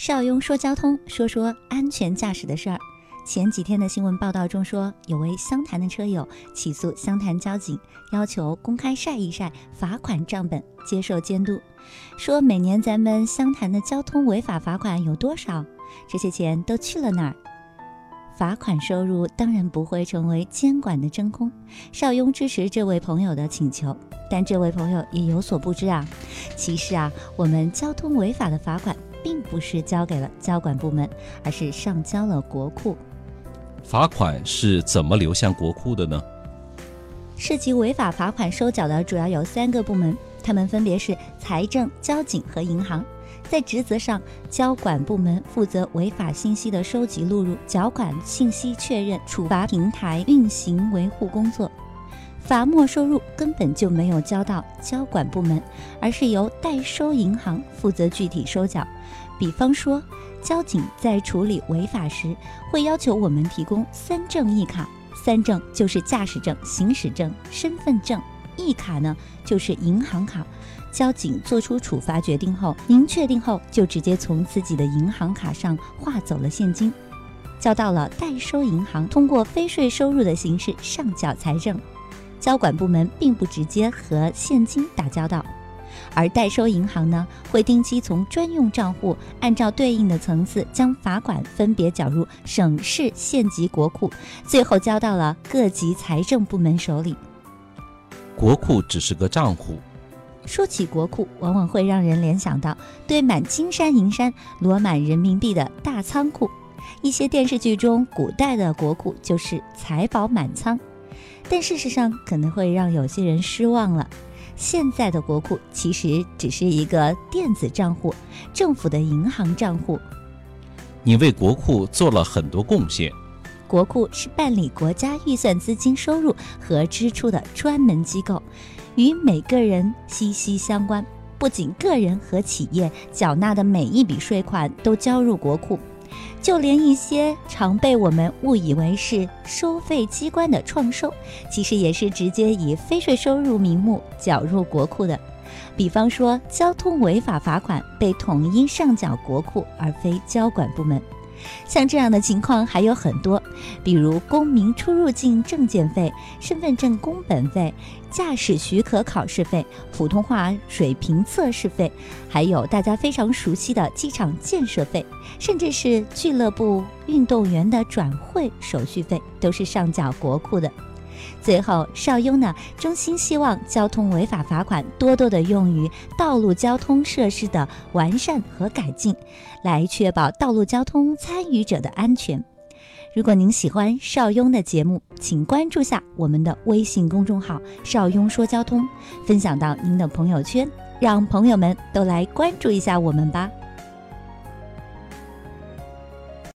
邵雍说交通，说说安全驾驶的事儿。前几天的新闻报道中说，有位湘潭的车友起诉湘潭交警，要求公开晒一晒罚款账本，接受监督。说每年咱们湘潭的交通违法罚款有多少？这些钱都去了哪儿？罚款收入当然不会成为监管的真空。邵雍支持这位朋友的请求，但这位朋友也有所不知啊，其实啊，我们交通违法的罚款。并不是交给了交管部门，而是上交了国库。罚款是怎么流向国库的呢？涉及违法罚款收缴的主要有三个部门，他们分别是财政、交警和银行。在职责上，交管部门负责违法信息的收集、录入、缴款信息确认、处罚平台运行维护工作。罚没收入根本就没有交到交管部门，而是由代收银行负责具体收缴。比方说，交警在处理违法时，会要求我们提供三证一卡。三证就是驾驶证、行驶证、身份证，一卡呢就是银行卡。交警做出处罚决定后，您确定后就直接从自己的银行卡上划走了现金，交到了代收银行，通过非税收入的形式上缴财政。交管部门并不直接和现金打交道，而代收银行呢，会定期从专用账户按照对应的层次将罚款分别缴入省市县级国库，最后交到了各级财政部门手里。国库只是个账户，说起国库，往往会让人联想到堆满金山银山、摞满人民币的大仓库。一些电视剧中，古代的国库就是财宝满仓。但事实上可能会让有些人失望了。现在的国库其实只是一个电子账户，政府的银行账户。你为国库做了很多贡献。国库是办理国家预算资金收入和支出的专门机构，与每个人息息相关。不仅个人和企业缴纳的每一笔税款都交入国库。就连一些常被我们误以为是收费机关的创收，其实也是直接以非税收入名目缴入国库的。比方说，交通违法罚款被统一上缴国库，而非交管部门。像这样的情况还有很多，比如公民出入境证件费、身份证工本费、驾驶许可考试费、普通话水平测试费，还有大家非常熟悉的机场建设费，甚至是俱乐部运动员的转会手续费，都是上缴国库的。最后，邵雍呢，衷心希望交通违法罚款多多的用于道路交通设施的完善和改进，来确保道路交通参与者的安全。如果您喜欢邵雍的节目，请关注下我们的微信公众号“邵雍说交通”，分享到您的朋友圈，让朋友们都来关注一下我们吧。